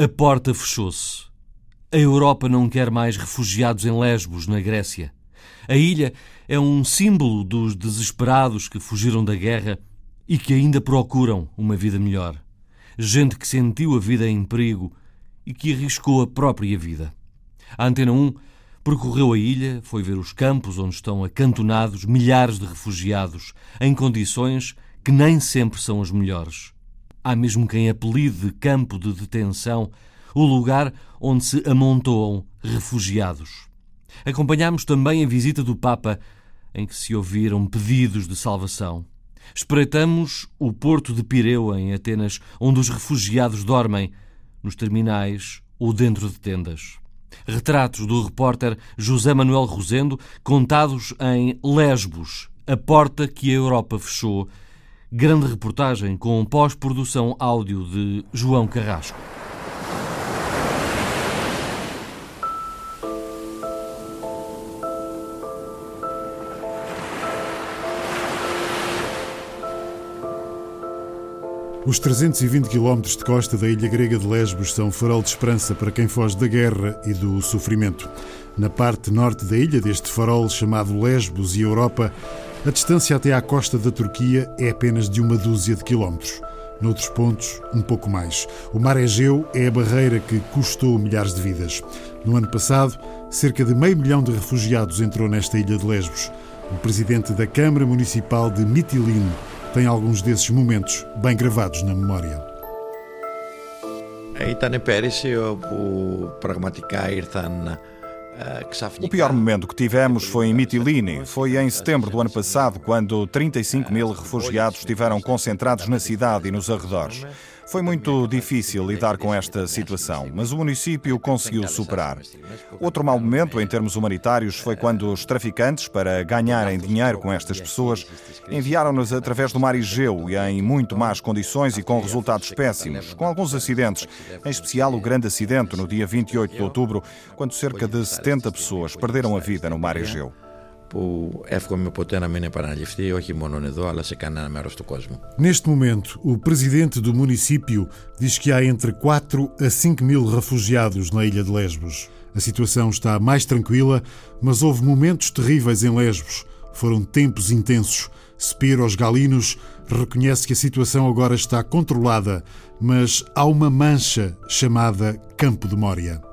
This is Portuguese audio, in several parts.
A porta fechou-se. A Europa não quer mais refugiados em Lesbos, na Grécia. A ilha é um símbolo dos desesperados que fugiram da guerra e que ainda procuram uma vida melhor. Gente que sentiu a vida em perigo e que arriscou a própria vida. A Antena 1 percorreu a ilha, foi ver os campos onde estão acantonados milhares de refugiados em condições que nem sempre são as melhores. Há mesmo quem apelide de campo de detenção o lugar onde se amontoam refugiados. Acompanhámos também a visita do Papa, em que se ouviram pedidos de salvação. Espreitamos o porto de Pireu, em Atenas, onde os refugiados dormem, nos terminais ou dentro de tendas. Retratos do repórter José Manuel Rosendo, contados em Lesbos, a porta que a Europa fechou. Grande reportagem com pós-produção áudio de João Carrasco. Os 320 quilómetros de costa da ilha grega de Lesbos são farol de esperança para quem foge da guerra e do sofrimento. Na parte norte da ilha, deste farol chamado Lesbos e Europa, a distância até à costa da Turquia é apenas de uma dúzia de quilómetros. Noutros pontos, um pouco mais. O mar Egeu é a barreira que custou milhares de vidas. No ano passado, cerca de meio milhão de refugiados entrou nesta ilha de Lesbos. O presidente da Câmara Municipal de Mitilene tem alguns desses momentos bem gravados na memória. Ήταν πέρυσι όπου πραγματικά ήρθαν o pior momento que tivemos foi em Mitilini. Foi em setembro do ano passado, quando 35 mil refugiados estiveram concentrados na cidade e nos arredores. Foi muito difícil lidar com esta situação, mas o município conseguiu superar. Outro mau momento em termos humanitários foi quando os traficantes, para ganharem dinheiro com estas pessoas, enviaram-nas através do mar Egeu e em muito más condições e com resultados péssimos, com alguns acidentes, em especial o grande acidente no dia 28 de outubro, quando cerca de 70 pessoas perderam a vida no mar Egeu που εύχομαι ποτέ να μην επαναληφθεί, όχι μόνο εδώ, αλλά σε κανένα μέρος του κόσμου. Neste momento, o presidente do município diz que há entre 4 a 5 mil refugiados na ilha de Lesbos. A situação está mais tranquila, mas houve momentos terríveis em Lesbos. Foram tempos intensos. Spiros Galinos reconhece que a situação agora está controlada, mas há uma mancha chamada Campo de Mória.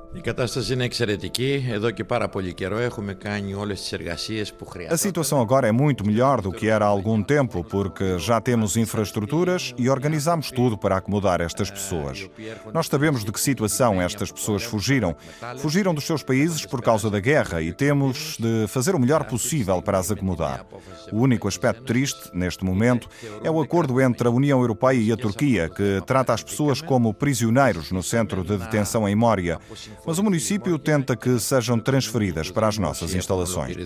A situação agora é muito melhor do que era há algum tempo, porque já temos infraestruturas e organizamos tudo para acomodar estas pessoas. Nós sabemos de que situação estas pessoas fugiram. Fugiram dos seus países por causa da guerra e temos de fazer o melhor possível para as acomodar. O único aspecto triste, neste momento, é o acordo entre a União Europeia e a Turquia, que trata as pessoas como prisioneiros no centro de detenção em Mória mas o município tenta que sejam transferidas para as nossas instalações.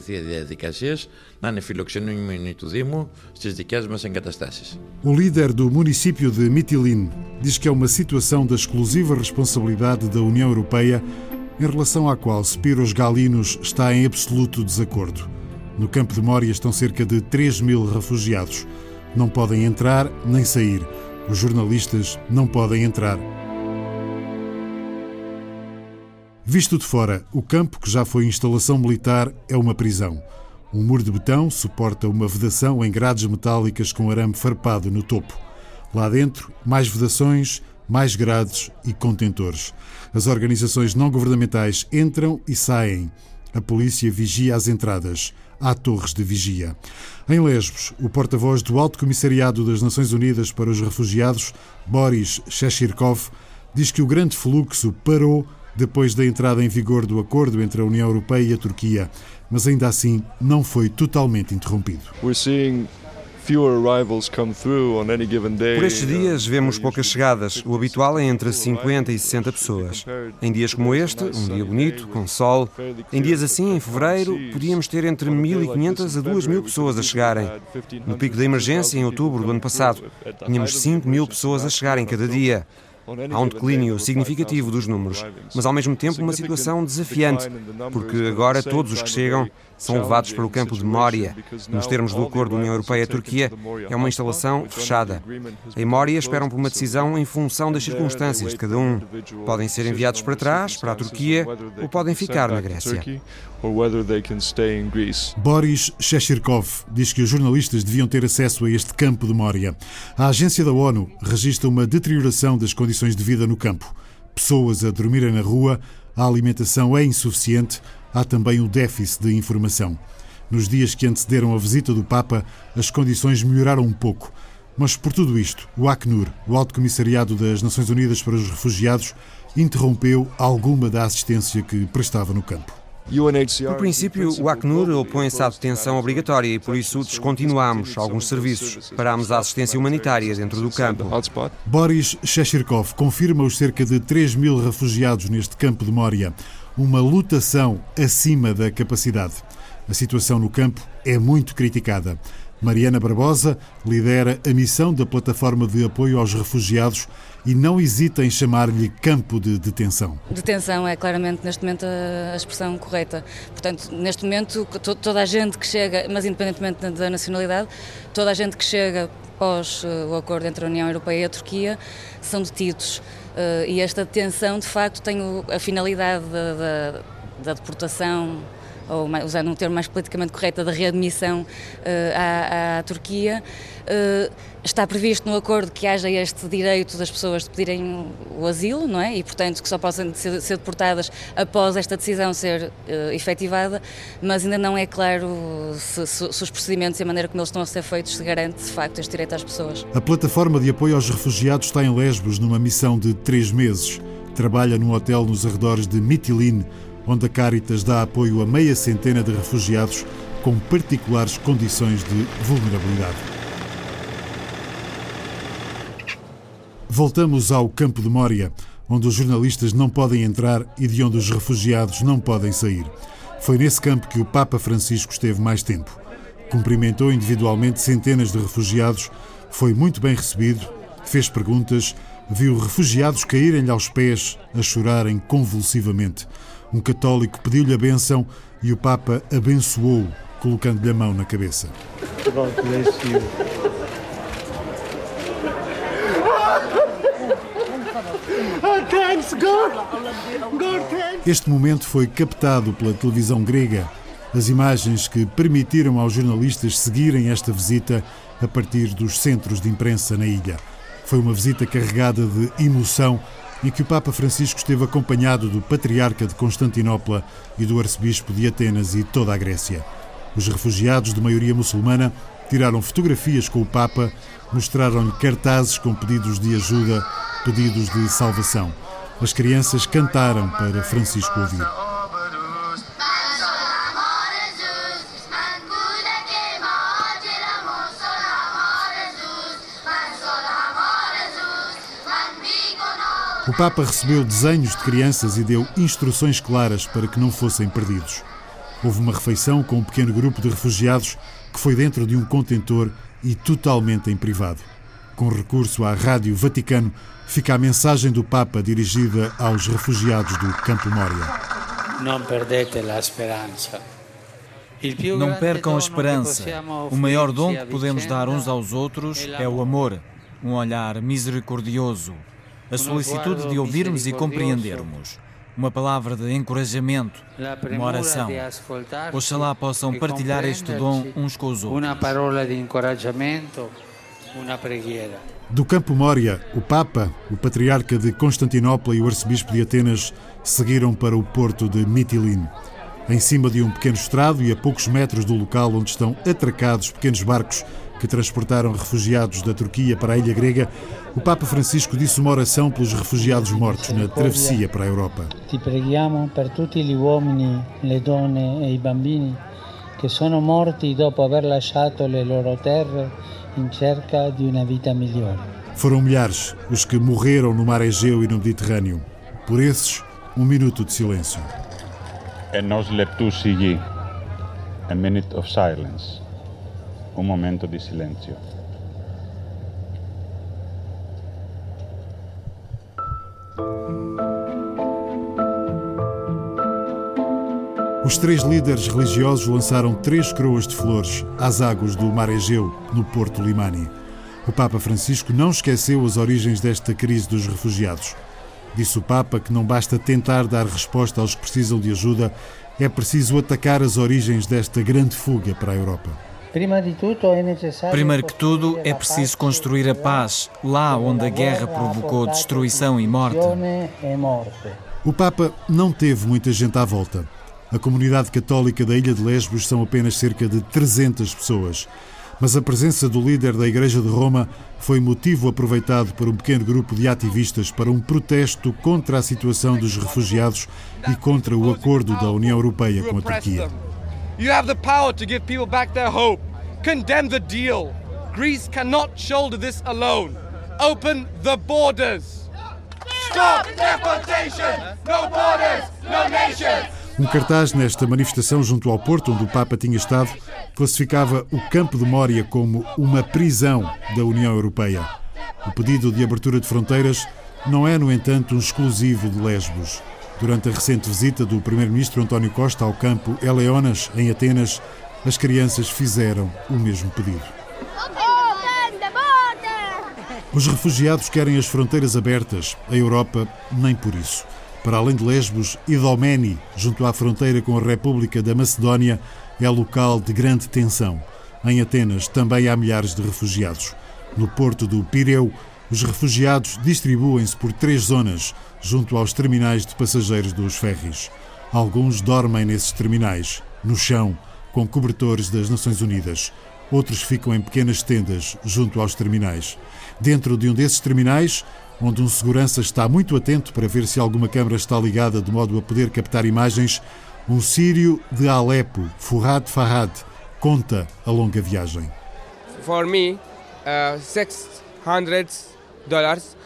O líder do município de Mitilin diz que é uma situação da exclusiva responsabilidade da União Europeia em relação à qual Spiros Galinos está em absoluto desacordo. No campo de Mória estão cerca de 3 mil refugiados. Não podem entrar nem sair. Os jornalistas não podem entrar Visto de fora, o campo, que já foi instalação militar, é uma prisão. Um muro de betão suporta uma vedação em grades metálicas com arame farpado no topo. Lá dentro, mais vedações, mais grades e contentores. As organizações não governamentais entram e saem. A polícia vigia as entradas. Há torres de vigia. Em Lesbos, o porta-voz do Alto Comissariado das Nações Unidas para os Refugiados, Boris Sheshirkov, diz que o grande fluxo parou depois da entrada em vigor do acordo entre a União Europeia e a Turquia, mas ainda assim não foi totalmente interrompido. Por estes dias vemos poucas chegadas. O habitual é entre 50 e 60 pessoas. Em dias como este, um dia bonito, com sol, em dias assim, em fevereiro, podíamos ter entre 1.500 a 2.000 pessoas a chegarem. No pico da emergência, em outubro do ano passado, tínhamos 5.000 pessoas a chegarem cada dia. Há um declínio significativo dos números, mas ao mesmo tempo uma situação desafiante, porque agora todos os que chegam são levados para o campo de Moria. Nos termos do acordo União Europeia-Turquia, é uma instalação fechada. Em Moria esperam por uma decisão em função das circunstâncias de cada um. Podem ser enviados para trás, para a Turquia, ou podem ficar na Grécia. Boris Sheshirkov diz que os jornalistas deviam ter acesso a este campo de Moria. A agência da ONU registra uma deterioração das condições de vida no campo. Pessoas a dormirem na rua, a alimentação é insuficiente, há também o déficit de informação. Nos dias que antecederam a visita do Papa, as condições melhoraram um pouco. Mas por tudo isto, o Acnur, o Alto Comissariado das Nações Unidas para os Refugiados, interrompeu alguma da assistência que prestava no campo. No princípio, o Acnur opõe-se à detenção obrigatória e por isso descontinuámos alguns serviços. Parámos a assistência humanitária dentro do campo. Boris Sheshirkov confirma os cerca de 3 mil refugiados neste campo de Moria. Uma lutação acima da capacidade. A situação no campo é muito criticada. Mariana Barbosa lidera a missão da Plataforma de Apoio aos Refugiados e não hesita em chamar-lhe campo de detenção. Detenção é claramente, neste momento, a expressão correta. Portanto, neste momento, toda a gente que chega, mas independentemente da nacionalidade, toda a gente que chega após eh, o acordo entre a União Europeia e a Turquia são detidos. Eh, e esta detenção, de facto, tem a finalidade da, da, da deportação ou usando um termo mais politicamente correto, da readmissão uh, à, à, Turquia. Uh, está previsto no acordo que haja este direito das pessoas de pedirem o asilo, não é? E, portanto, que só possam ser, ser deportadas após esta decisão ser uh, efetivada, mas ainda não é claro se, se, se, os procedimentos e a maneira como eles estão a ser feitos se garante, de facto, este direito às pessoas. A plataforma de apoio aos refugiados está em Lesbos numa missão de três meses. Trabalha num hotel nos arredores de Mytilene, onde a Caritas dá apoio a meia centena de refugiados com particulares condições de vulnerabilidade. Voltamos ao campo de Mória, onde os jornalistas não podem entrar e de onde os refugiados não podem sair. Foi nesse campo que o Papa Francisco esteve mais tempo. Cumprimentou individualmente centenas de refugiados, foi muito bem recebido, fez perguntas, viu refugiados caírem-lhe aos pés a chorarem convulsivamente. Um católico pediu-lhe a bênção e o Papa abençoou, colocando-lhe a mão na cabeça. Este momento foi captado pela televisão grega. As imagens que permitiram aos jornalistas seguirem esta visita a partir dos centros de imprensa na ilha. Foi uma visita carregada de emoção em que o Papa Francisco esteve acompanhado do Patriarca de Constantinopla e do Arcebispo de Atenas e toda a Grécia. Os refugiados de maioria muçulmana tiraram fotografias com o Papa, mostraram-lhe cartazes com pedidos de ajuda, pedidos de salvação. As crianças cantaram para Francisco ouvir. O Papa recebeu desenhos de crianças e deu instruções claras para que não fossem perdidos. Houve uma refeição com um pequeno grupo de refugiados que foi dentro de um contentor e totalmente em privado. Com recurso à Rádio Vaticano, fica a mensagem do Papa dirigida aos refugiados do Campo Moria. Não perdete a esperança. Não percam a esperança. O maior dom que podemos dar uns aos outros é o amor, um olhar misericordioso, a solicitude de ouvirmos e compreendermos, uma palavra de encorajamento, uma oração. Oxalá possam partilhar este dom uns com os outros. Uma palavra de encorajamento, uma preghiera. Do Campo Mória, o Papa, o Patriarca de Constantinopla e o Arcebispo de Atenas seguiram para o porto de Mitilene. Em cima de um pequeno estrado e a poucos metros do local onde estão atracados pequenos barcos que transportaram refugiados da Turquia para a ilha grega, o Papa Francisco disse uma oração pelos refugiados mortos na travessia para a Europa. Ti preghiamo per tutti gli uomini, le donne e i bambini che sono morti dopo aver lasciato le loro terre in cerca di una vita migliore. Foram milhares os que morreram no mar Egeu e no Mediterrâneo. Por esses, um minuto de silêncio. Enos leptus a minute of silence un momento di silenzio. Os três líderes religiosos lançaram três coroas de flores às águas do Mar Egeu, no Porto Limani. O Papa Francisco não esqueceu as origens desta crise dos refugiados. Disse o Papa que não basta tentar dar resposta aos que precisam de ajuda, é preciso atacar as origens desta grande fuga para a Europa. Primeiro que tudo, é preciso construir a paz, lá onde a guerra provocou destruição e morte. O Papa não teve muita gente à volta. A comunidade católica da Ilha de Lesbos são apenas cerca de 300 pessoas. Mas a presença do líder da Igreja de Roma foi motivo aproveitado por um pequeno grupo de ativistas para um protesto contra a situação dos refugiados e contra o acordo da União Europeia com a Turquia. You have the power to give people back their hope. Condemn the deal. Greece cannot shoulder this alone. Open the borders. Stop deportation. No borders, no nations. Um cartaz nesta manifestação junto ao Porto, onde o Papa tinha estado, classificava o Campo de Mória como uma prisão da União Europeia. O pedido de abertura de fronteiras não é, no entanto, um exclusivo de Lesbos. Durante a recente visita do Primeiro-Ministro António Costa ao campo Eleonas, em Atenas, as crianças fizeram o mesmo pedido. Os refugiados querem as fronteiras abertas, a Europa nem por isso. Para além de Lesbos, Idomeni, junto à fronteira com a República da Macedónia, é local de grande tensão. Em Atenas também há milhares de refugiados. No porto do Pireu, os refugiados distribuem-se por três zonas, junto aos terminais de passageiros dos ferries. Alguns dormem nesses terminais, no chão, com cobertores das Nações Unidas. Outros ficam em pequenas tendas, junto aos terminais. Dentro de um desses terminais, onde um segurança está muito atento para ver se alguma câmara está ligada de modo a poder captar imagens, um sírio de Alepo, Furrad Farhad, conta a longa viagem. For me, uh, 600 dollars,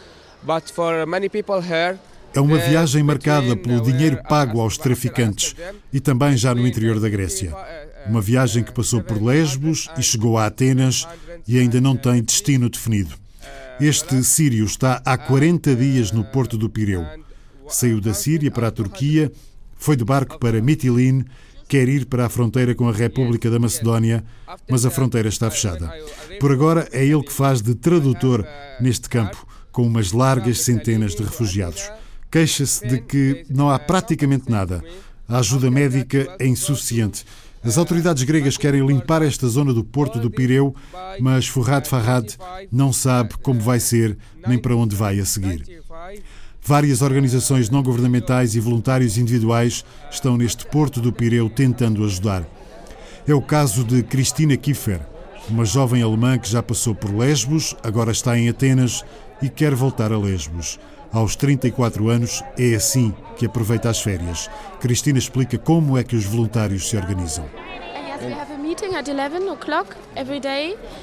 but for many people here é uma viagem marcada pelo dinheiro pago aos traficantes e também já no interior da Grécia. Uma viagem que passou por Lesbos e chegou a Atenas e ainda não tem destino definido. Este sírio está há 40 dias no porto do Pireu. Saiu da Síria para a Turquia, foi de barco para Mitilene, quer ir para a fronteira com a República da Macedónia, mas a fronteira está fechada. Por agora é ele que faz de tradutor neste campo, com umas largas centenas de refugiados. Queixa-se de que não há praticamente nada. A ajuda médica é insuficiente. As autoridades gregas querem limpar esta zona do porto do Pireu, mas Furrad Farhad não sabe como vai ser nem para onde vai a seguir. Várias organizações não governamentais e voluntários individuais estão neste porto do Pireu tentando ajudar. É o caso de Cristina Kiefer, uma jovem alemã que já passou por Lesbos, agora está em Atenas e quer voltar a Lesbos. Aos 34 anos, é assim que aproveita as férias. Cristina explica como é que os voluntários se organizam.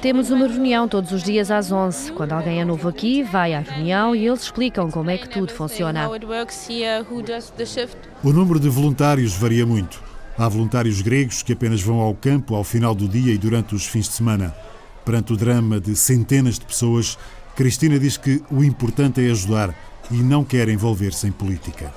Temos uma reunião todos os dias às 11. Quando alguém é novo aqui, vai à reunião e eles explicam como é que tudo funciona. O número de voluntários varia muito. Há voluntários gregos que apenas vão ao campo ao final do dia e durante os fins de semana. Perante o drama de centenas de pessoas, Cristina diz que o importante é ajudar e não quer envolver-se em política.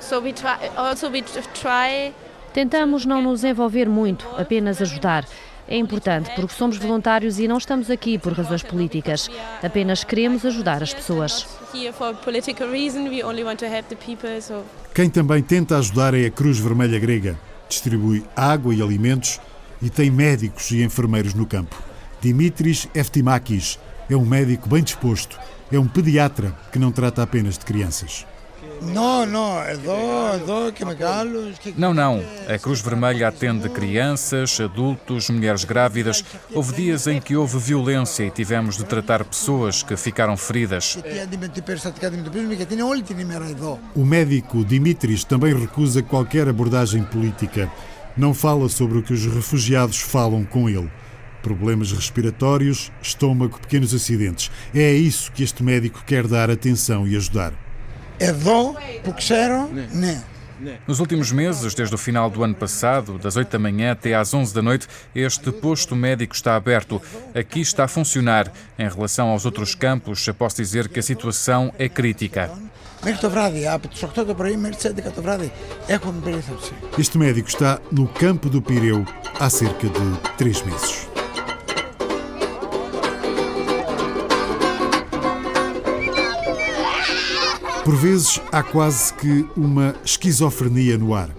So we try, also we try Tentamos não nos envolver muito, apenas ajudar. É importante porque somos voluntários e não estamos aqui por razões políticas. Apenas queremos ajudar as pessoas. Quem também tenta ajudar é a Cruz Vermelha Grega. Distribui água e alimentos e tem médicos e enfermeiros no campo. Dimitris Eftimakis é um médico bem disposto. É um pediatra que não trata apenas de crianças. Não, não, Não, não. A Cruz Vermelha atende crianças, adultos, mulheres grávidas. Houve dias em que houve violência e tivemos de tratar pessoas que ficaram feridas. O médico Dimitris também recusa qualquer abordagem política. Não fala sobre o que os refugiados falam com ele. Problemas respiratórios, estômago, pequenos acidentes. É a isso que este médico quer dar atenção e ajudar. Εδώ που ξέρω, ναι. Nos últimos meses, desde o final do ano passado, das 8 da manhã até às 11 da noite, este posto médico está aberto. Aqui está a funcionar. Em relação aos outros campos, posso dizer que a situação é crítica. Μέχρι το βράδυ, από τις 8 το πρωί μέχρι τις 11 το βράδυ, έχουμε περίθαλψη. Este médico está no campo do Pireu há cerca de três meses. Por vezes há quase que uma esquizofrenia no ar.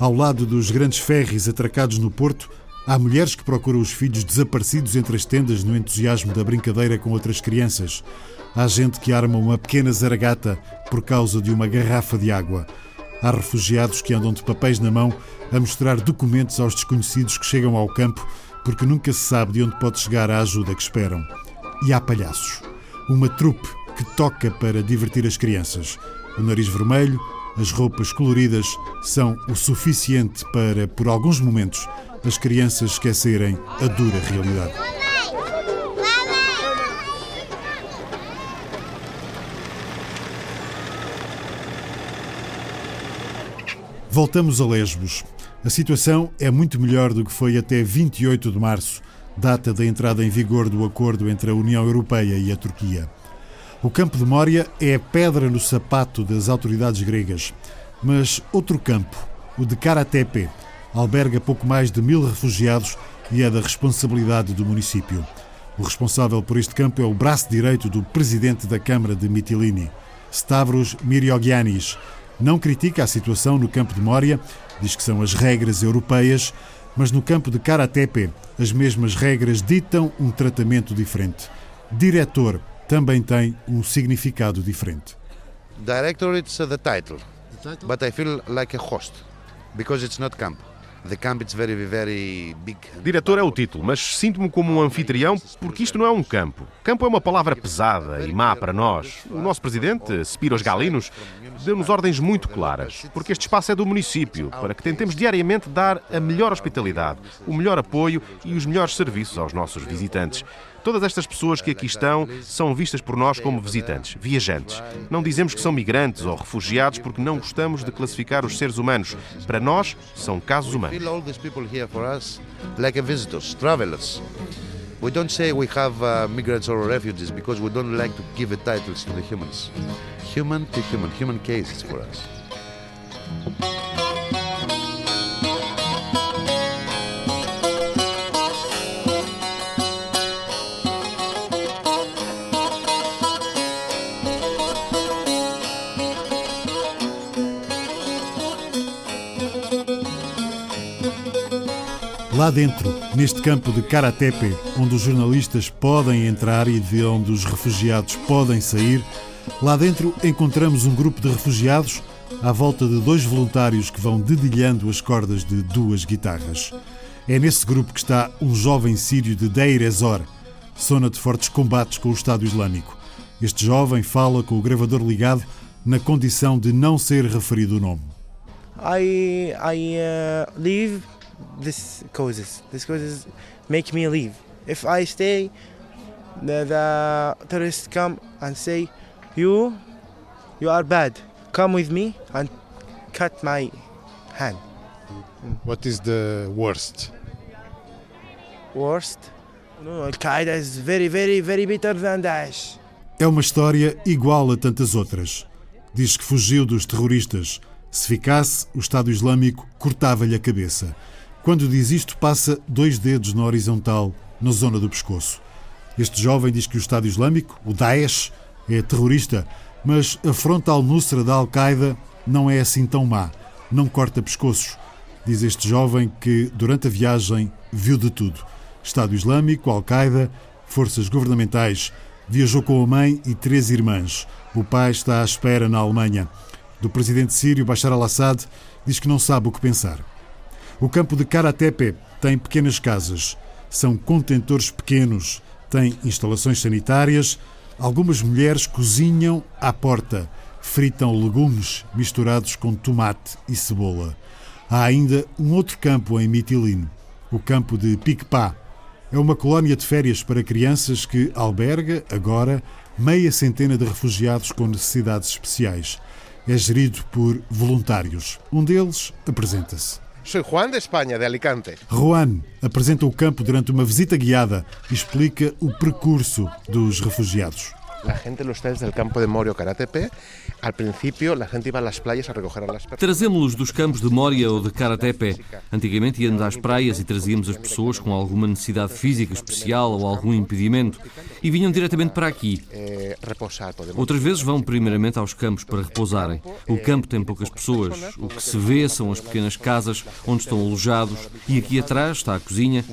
Ao lado dos grandes ferries atracados no Porto, há mulheres que procuram os filhos desaparecidos entre as tendas no entusiasmo da brincadeira com outras crianças. Há gente que arma uma pequena zaragata por causa de uma garrafa de água. Há refugiados que andam de papéis na mão a mostrar documentos aos desconhecidos que chegam ao campo porque nunca se sabe de onde pode chegar a ajuda que esperam. E há palhaços. Uma trupe que toca para divertir as crianças. O nariz vermelho, as roupas coloridas são o suficiente para, por alguns momentos, as crianças esquecerem a dura realidade. Voltamos a Lesbos. A situação é muito melhor do que foi até 28 de março, data da entrada em vigor do acordo entre a União Europeia e a Turquia. O campo de Mória é a pedra no sapato das autoridades gregas. Mas outro campo, o de Karatepe, alberga pouco mais de mil refugiados e é da responsabilidade do município. O responsável por este campo é o braço direito do presidente da Câmara de Mitilini, Stavros Miriogiannis. Não critica a situação no campo de Mória, diz que são as regras europeias, mas no campo de Karatepe as mesmas regras ditam um tratamento diferente. Diretor também tem um significado diferente. Director it's the title, but I feel like a host because it's not camp. Diretor é o título, mas sinto-me como um anfitrião porque isto não é um campo. Campo é uma palavra pesada e má para nós. O nosso presidente, Spiros Galinos, deu-nos ordens muito claras, porque este espaço é do município, para que tentemos diariamente dar a melhor hospitalidade, o melhor apoio e os melhores serviços aos nossos visitantes. Todas estas pessoas que aqui estão são vistas por nós como visitantes, viajantes. Não dizemos que são migrantes ou refugiados porque não gostamos de classificar os seres humanos. Para nós, são casos humanos. We don't say we have uh, migrants or refugees because we don't like to give titles to the humans. Human to human, human cases for us. Lá dentro, neste campo de Karatepe, onde os jornalistas podem entrar e de onde os refugiados podem sair, lá dentro encontramos um grupo de refugiados à volta de dois voluntários que vão dedilhando as cordas de duas guitarras. É nesse grupo que está um jovem sírio de Deir ez-Zor, zona de fortes combates com o Estado Islâmico. Este jovem fala com o gravador ligado na condição de não ser referido o nome. I, I uh, leave this causes. This causes make me leave. If I stay, the, the terrorists come and say, "You, you are bad. Come with me and cut my hand." What is the worst? Worst? No, Al Qaeda is very, very, very better than Daesh. É uma história igual a tantas outras. Diz que fugiu dos terroristas. Se ficasse, o Estado Islâmico cortava-lhe a cabeça. Quando diz isto, passa dois dedos na horizontal, na zona do pescoço. Este jovem diz que o Estado Islâmico, o Daesh, é terrorista, mas a frontal Nusra da Al-Qaeda não é assim tão má, não corta pescoços. Diz este jovem que, durante a viagem, viu de tudo. Estado Islâmico, Al-Qaeda, forças governamentais. Viajou com a mãe e três irmãs. O pai está à espera na Alemanha. Do presidente sírio Bashar al-Assad diz que não sabe o que pensar. O campo de Karatepe tem pequenas casas, são contentores pequenos, tem instalações sanitárias, algumas mulheres cozinham à porta, fritam legumes misturados com tomate e cebola. Há ainda um outro campo em Mitilino, o campo de Piquepá. É uma colónia de férias para crianças que alberga, agora, meia centena de refugiados com necessidades especiais. É gerido por voluntários. Um deles apresenta-se. Sou Juan de Espanha, de Alicante. Juan apresenta o campo durante uma visita guiada e explica o percurso dos refugiados. La gente los trae desde el campo de Moria o Karatepe. Al principio la gente iba a las playas a recoger a las. Trazemos-los dos campos de Moria ou de Karatepe. Antigamente íamos às praias e trazíamos as pessoas com alguma necessidade física especial ou algum impedimento e vinham diretamente para aqui. Eh, Outras vezes vão primeiramente aos campos para repousarem. O campo tem poucas pessoas. O que se vê são as pequenas casas onde estão alojados e aqui atrás está a cozinha.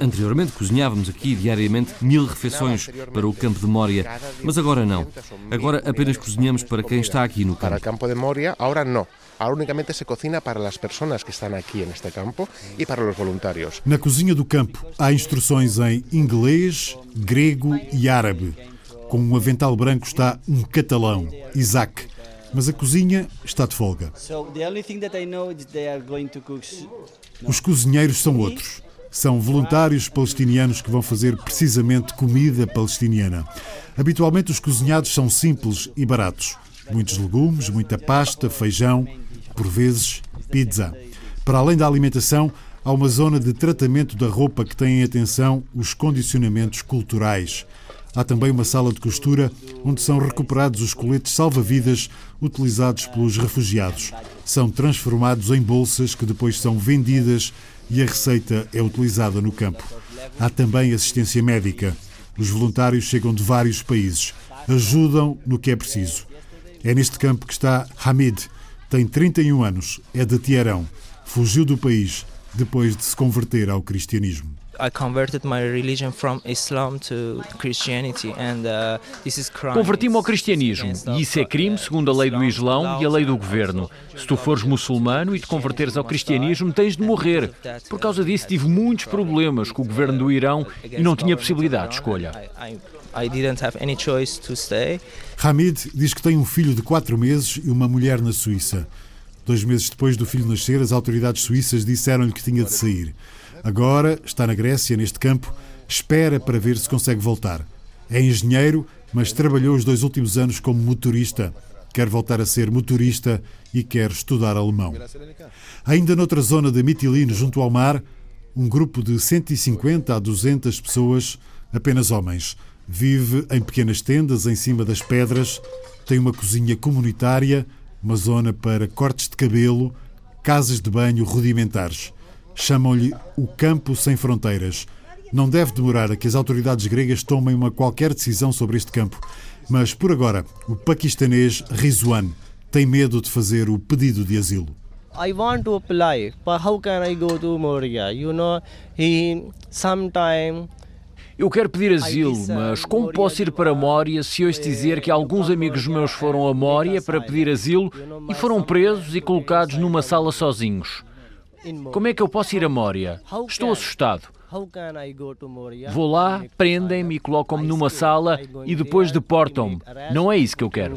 Anteriormente cozinhávamos aqui diariamente mil refeições para o campo de Moria, mas agora não. Agora apenas cozinhamos para quem está aqui no para el campo. campo de Moria, ahora no. Ahora únicamente se cocina para las personas que están aquí en este campo y para los voluntarios. Na cozinha do campo há instruções em inglês, grego e árabe. Com um avental branco está um catalão, Isaac. Mas a cozinha está de folga. So the only thing that I know is they are going to cook. s- Os cozinheiros são outros. São voluntários palestinianos que vão fazer precisamente comida palestiniana. Habitualmente os cozinhados são simples e baratos. Muitos legumes, muita pasta, feijão, por vezes pizza. Para além da alimentação, há uma zona de tratamento da roupa que tem em atenção os condicionamentos culturais. Há também uma sala de costura onde são recuperados os coletes salva-vidas utilizados pelos refugiados. São transformados em bolsas que depois são vendidas e a receita é utilizada no campo. Há também assistência médica. Os voluntários chegam de vários países. Ajudam no que é preciso. É neste campo que está Hamid. Tem 31 anos, é de Tiarão. Fugiu do país depois de se converter ao cristianismo. I converted my religion from Islam to Christianity and this is crime. Converti-me ao cristianismo e isso é crime segundo a lei do Islão e a lei do governo. Se tu fores muçulmano e te converteres ao cristianismo, tens de morrer. Por causa disso, tive muitos problemas com o governo do Irão e não tinha possibilidade de escolha. I, I didn't have any choice to stay. Hamid diz que tem um filho de 4 meses e uma mulher na Suíça. Dois meses depois do filho nascer, as autoridades suíças disseram-lhe que tinha de sair. Agora está na Grécia, neste campo, espera para ver se consegue voltar. É engenheiro, mas trabalhou os dois últimos anos como motorista. Quer voltar a ser motorista e quer estudar alemão. Ainda noutra zona de Mitilene, junto ao mar, um grupo de 150 a 200 pessoas, apenas homens, vive em pequenas tendas em cima das pedras, tem uma cozinha comunitária, uma zona para cortes de cabelo, casas de banho rudimentares. Chamam-lhe o Campo Sem Fronteiras. Não deve demorar a que as autoridades gregas tomem uma qualquer decisão sobre este campo, mas por agora o paquistanês Rizwan tem medo de fazer o pedido de asilo. I want to apply, but how can I go to Moria? You know, he sometime Eu quero pedir asilo, mas como posso ir para Mória se hoje dizer que alguns amigos meus foram a Mória para pedir asilo e foram presos e colocados numa sala sozinhos? Como é que eu posso ir a Mória? Estou assustado. Moria? Vou lá, prendem-me e colocam-me numa sala e depois deportam-me. Não é isso que eu quero.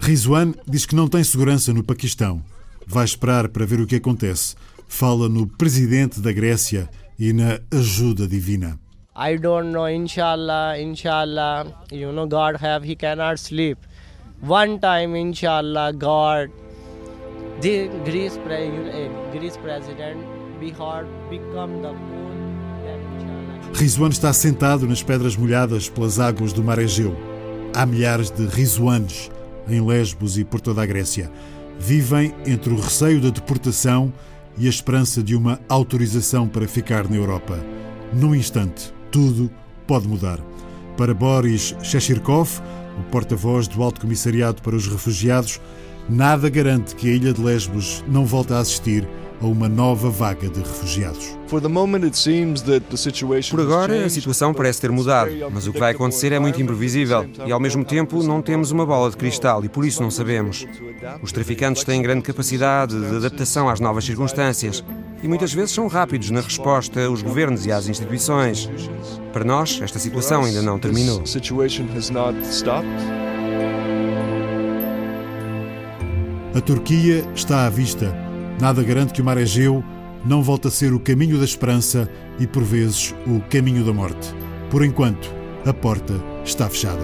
Rizwan diz que não tem segurança no Paquistão. Vai esperar para ver o que acontece. Fala no presidente da Grécia e na ajuda divina. I don't know. Inshallah, inshallah. You know, God have. He cannot sleep. One time, inshallah, God. The Greece, pre, eh, Greece president, Bihar become the inshallah. Rizwan está sentado nas pedras molhadas pelas águas do mar Egeu. Há milhares de Rizwanes em Lesbos e por toda a Grécia. Vivem entre o receio da deportação e a esperança de uma autorização para ficar na Europa. Num instante, tudo pode mudar. Para Boris Sheshirkov, o porta-voz do Alto Comissariado para os Refugiados, nada garante que a ilha de Lesbos não volte a assistir a uma nova vaga de refugiados. Por agora, a situação parece ter mudado, mas o que vai acontecer é muito imprevisível e, ao mesmo tempo, não temos uma bola de cristal e por isso não sabemos. Os traficantes têm grande capacidade de adaptação às novas circunstâncias e muitas vezes são rápidos na resposta aos governos e às instituições. Para nós, esta situação ainda não terminou. A Turquia está à vista. Nada garante que o mar Egeu não volte a ser o caminho da esperança e, por vezes, o caminho da morte. Por enquanto, a porta está fechada.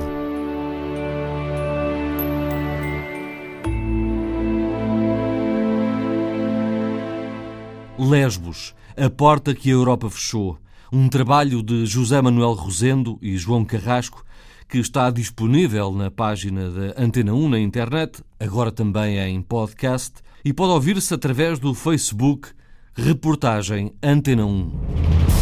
Lesbos, a porta que a Europa fechou. um trabalho de José Manuel Rosendo e João Carrasco, que está disponível na página da Antena 1 na internet, agora também em podcast, e pode ouvir-se através do Facebook Reportagem Antena 1.